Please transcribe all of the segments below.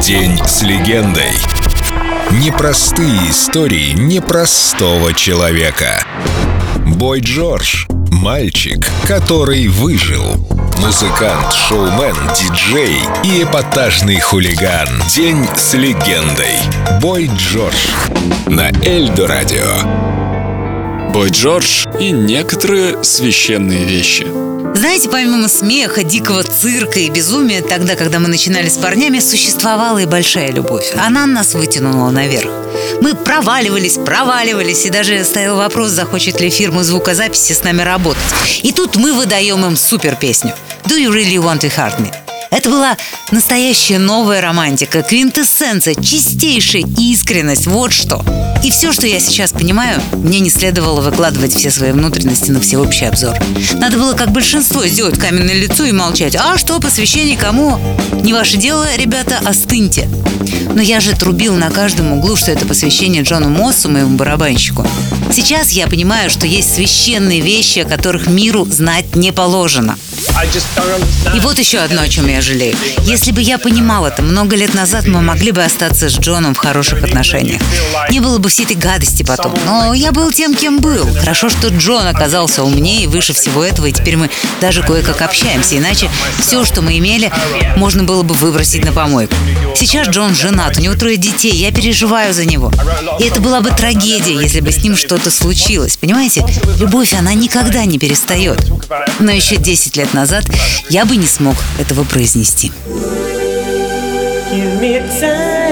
День с легендой. Непростые истории непростого человека. Бой Джордж. Мальчик, который выжил. Музыкант, шоумен, диджей и эпатажный хулиган. День с легендой. Бой Джордж. На Эльдо Радио. Бой Джордж и некоторые священные вещи. Знаете, помимо смеха, дикого цирка и безумия, тогда, когда мы начинали с парнями, существовала и большая любовь. Она нас вытянула наверх. Мы проваливались, проваливались, и даже стоял вопрос, захочет ли фирма звукозаписи с нами работать. И тут мы выдаем им супер песню «Do you really want to hurt me?» Это была настоящая новая романтика, квинтэссенция, чистейшая искренность, вот что. И все, что я сейчас понимаю, мне не следовало выкладывать все свои внутренности на всеобщий обзор. Надо было, как большинство, сделать каменное лицо и молчать. А что, посвящение кому? Не ваше дело, ребята, остыньте. Но я же трубил на каждом углу, что это посвящение Джону Моссу, моему барабанщику. Сейчас я понимаю, что есть священные вещи, о которых миру знать не положено. И вот еще одно, о чем я жалею. Если бы я понимал это много лет назад, мы могли бы остаться с Джоном в хороших отношениях. Не было бы всей этой гадости потом. Но я был тем, кем был. Хорошо, что Джон оказался умнее и выше всего этого, и теперь мы даже кое-как общаемся. Иначе все, что мы имели, можно было бы выбросить на помойку. Сейчас Джон женат, у него трое детей, я переживаю за него. И это была бы трагедия, если бы с ним что-то случилось. Понимаете, любовь, она никогда не перестает. Но еще 10 лет назад я бы не смог этого произнести. Give me time.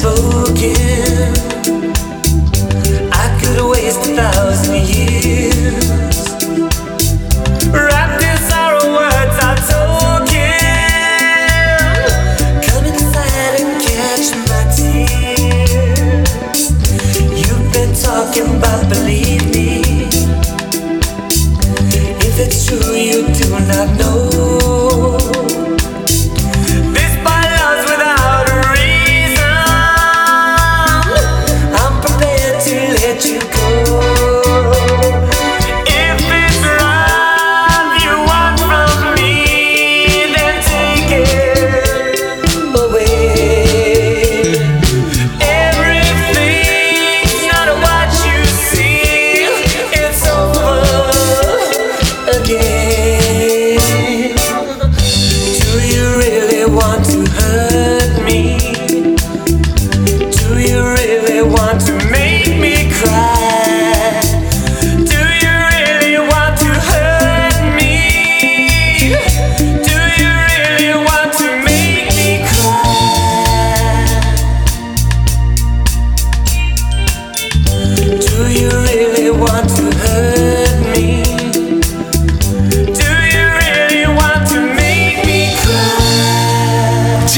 so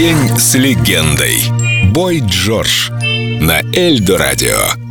День с легендой. Бой Джордж на Эльдо радио.